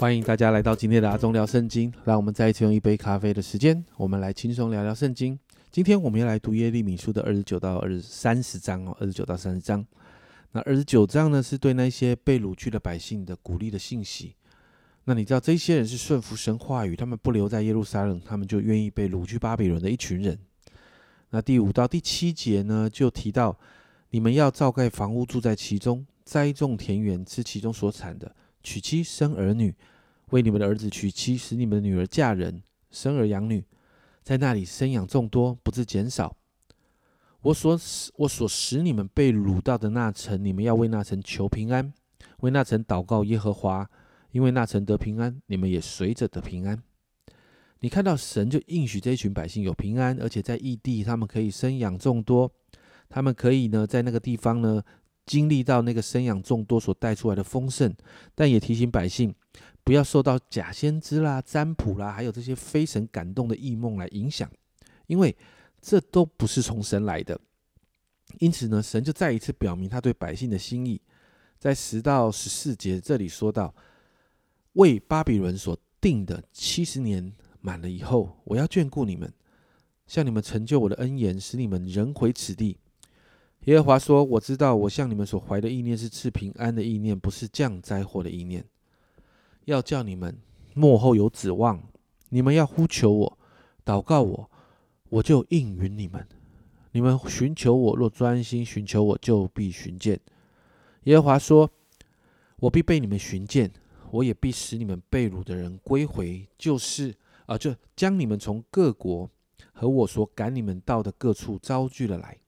欢迎大家来到今天的阿忠聊圣经。让我们再一次用一杯咖啡的时间，我们来轻松聊聊圣经。今天我们要来读耶利米书的二十九到二三十章哦，二十九到三十章。那二十九章呢，是对那些被掳去的百姓的鼓励的信息。那你知道这些人是顺服神话语，他们不留在耶路撒冷，他们就愿意被掳去巴比伦的一群人。那第五到第七节呢，就提到你们要造盖房屋，住在其中，栽种田园，吃其中所产的，娶妻生儿女。为你们的儿子娶妻，使你们的女儿嫁人，生儿养女，在那里生养众多，不致减少。我所使我所使你们被掳到的那城，你们要为那城求平安，为那城祷告耶和华，因为那城得平安，你们也随着得平安。你看到神就应许这一群百姓有平安，而且在异地，他们可以生养众多，他们可以呢在那个地方呢经历到那个生养众多所带出来的丰盛，但也提醒百姓。不要受到假先知啦、占卜啦，还有这些非神感动的异梦来影响，因为这都不是从神来的。因此呢，神就再一次表明他对百姓的心意，在十到十四节这里说到：为巴比伦所定的七十年满了以后，我要眷顾你们，向你们成就我的恩言，使你们人回此地。耶和华说：“我知道，我向你们所怀的意念是赐平安的意念，不是降灾祸的意念。”要叫你们幕后有指望，你们要呼求我，祷告我，我就应允你们。你们寻求我，若专心寻求我，就必寻见。耶和华说：“我必被你们寻见，我也必使你们被掳的人归回，就是啊，就将你们从各国和我所赶你们到的各处招聚了来，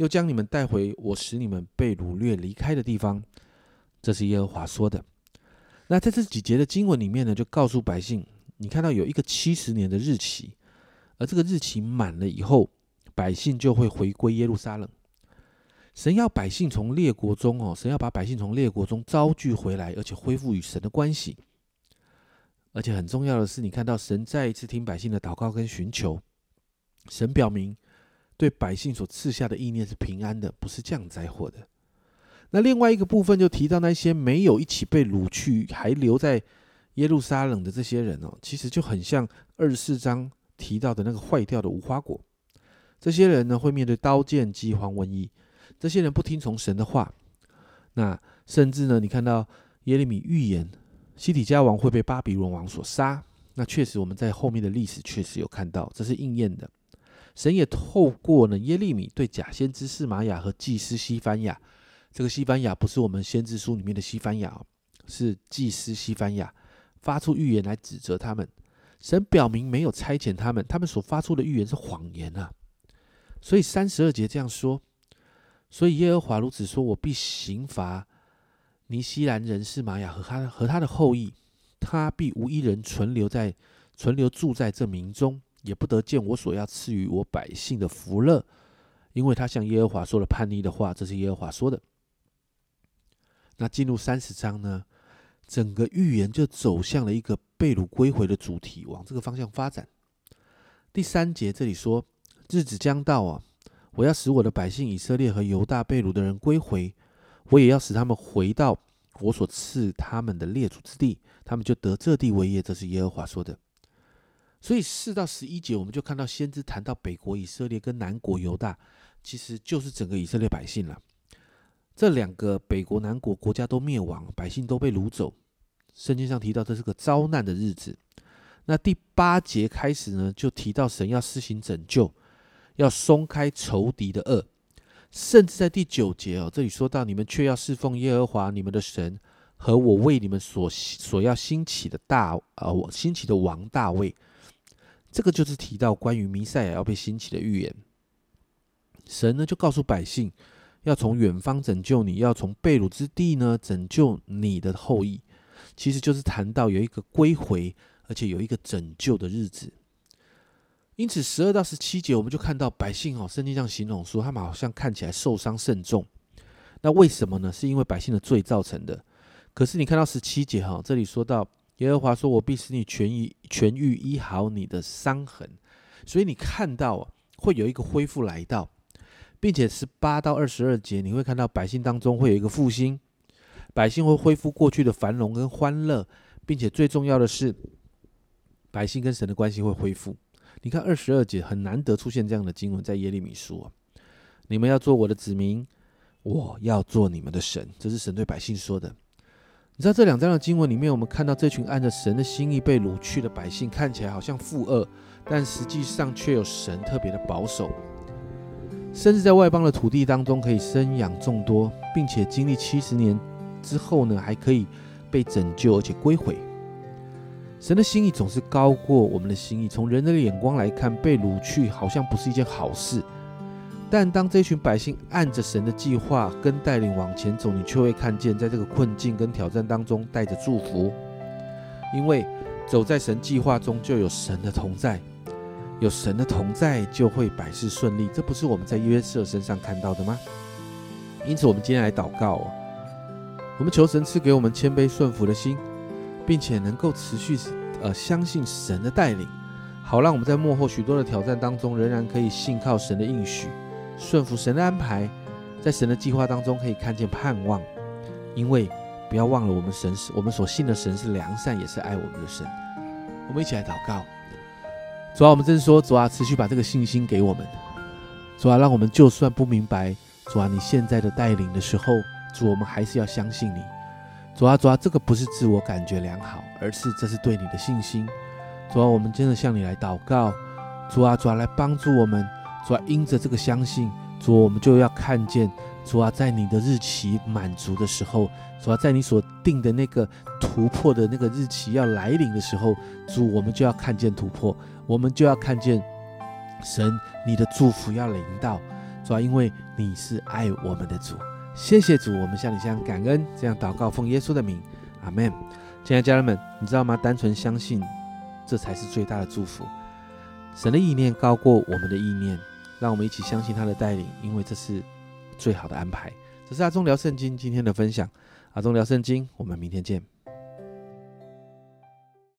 又将你们带回我使你们被掳掠离开的地方。”这是耶和华说的。那在这几节的经文里面呢，就告诉百姓，你看到有一个七十年的日期，而这个日期满了以后，百姓就会回归耶路撒冷。神要百姓从列国中哦，神要把百姓从列国中招聚回来，而且恢复与神的关系。而且很重要的是，你看到神再一次听百姓的祷告跟寻求，神表明对百姓所赐下的意念是平安的，不是降灾祸的。那另外一个部分就提到那些没有一起被掳去，还留在耶路撒冷的这些人哦，其实就很像二十四章提到的那个坏掉的无花果。这些人呢会面对刀剑、饥荒、瘟疫。这些人不听从神的话，那甚至呢，你看到耶利米预言西底家王会被巴比伦王所杀。那确实我们在后面的历史确实有看到，这是应验的。神也透过呢耶利米对假先知士玛雅和祭司西番雅。这个西班牙不是我们先知书里面的西班牙，哦是祭司西班牙发出预言来指责他们。神表明没有差遣他们，他们所发出的预言是谎言啊！所以三十二节这样说：，所以耶和华如此说：，我必刑罚尼西兰人士玛雅和他和他的后裔，他必无一人存留在存留住在这民中，也不得见我所要赐予我百姓的福乐，因为他向耶和华说了叛逆的话。这是耶和华说的。那进入三十章呢，整个预言就走向了一个被掳归回的主题，往这个方向发展。第三节这里说：“日子将到啊，我要使我的百姓以色列和犹大被掳的人归回，我也要使他们回到我所赐他们的列祖之地，他们就得这地为业。”这是耶和华说的。所以四到十一节，我们就看到先知谈到北国以色列跟南国犹大，其实就是整个以色列百姓了。这两个北国、南国国家都灭亡，百姓都被掳走。圣经上提到这是个遭难的日子。那第八节开始呢，就提到神要施行拯救，要松开仇敌的恶。甚至在第九节哦，这里说到你们却要侍奉耶和华你们的神和我为你们所所要兴起的大啊，我兴起的王大卫。这个就是提到关于弥赛亚要被兴起的预言。神呢就告诉百姓。要从远方拯救你，要从被掳之地呢拯救你的后裔，其实就是谈到有一个归回，而且有一个拯救的日子。因此，十二到十七节，我们就看到百姓哦，圣经上形容说，他们好像看起来受伤甚重。那为什么呢？是因为百姓的罪造成的。可是你看到十七节哈，这里说到耶和华说：“我必使你痊愈，痊愈医好你的伤痕。”所以你看到，会有一个恢复来到。并且十八到二十二节，你会看到百姓当中会有一个复兴，百姓会恢复过去的繁荣跟欢乐，并且最重要的是，百姓跟神的关系会恢复。你看二十二节很难得出现这样的经文，在耶利米书啊，你们要做我的子民，我要做你们的神，这是神对百姓说的。你知道这两章的经文里面，我们看到这群按着神的心意被掳去的百姓，看起来好像负恶，但实际上却有神特别的保守，甚至在外邦的土地当中可以生养众多，并且经历七十年之后呢，还可以被拯救而且归回。神的心意总是高过我们的心意。从人的眼光来看，被掳去好像不是一件好事。但当这群百姓按着神的计划跟带领往前走，你却会看见，在这个困境跟挑战当中带着祝福。因为走在神计划中，就有神的同在，有神的同在，就会百事顺利。这不是我们在约瑟身上看到的吗？因此，我们今天来祷告，我们求神赐给我们谦卑顺服的心。并且能够持续呃相信神的带领，好让我们在幕后许多的挑战当中，仍然可以信靠神的应许，顺服神的安排，在神的计划当中可以看见盼望。因为不要忘了，我们神是我们所信的神是良善，也是爱我们的神。我们一起来祷告，主啊，我们真是说，主啊，持续把这个信心给我们，主啊，让我们就算不明白，主啊，你现在的带领的时候，主，我们还是要相信你。主啊，主啊，这个不是自我感觉良好，而是这是对你的信心。主啊，我们真的向你来祷告。主啊，主啊，来帮助我们。主啊，因着这个相信，主，我们就要看见。主啊，在你的日期满足的时候，主啊，在你所定的那个突破的那个日期要来临的时候，主，我们就要看见突破，我们就要看见神你的祝福要临到。主啊，因为你是爱我们的主。谢谢主，我们向你这样感恩，这样祷告奉耶稣的名，阿门。亲爱的家人们，你知道吗？单纯相信，这才是最大的祝福。神的意念高过我们的意念，让我们一起相信他的带领，因为这是最好的安排。这是阿忠聊圣经今天的分享，阿忠聊圣经，我们明天见。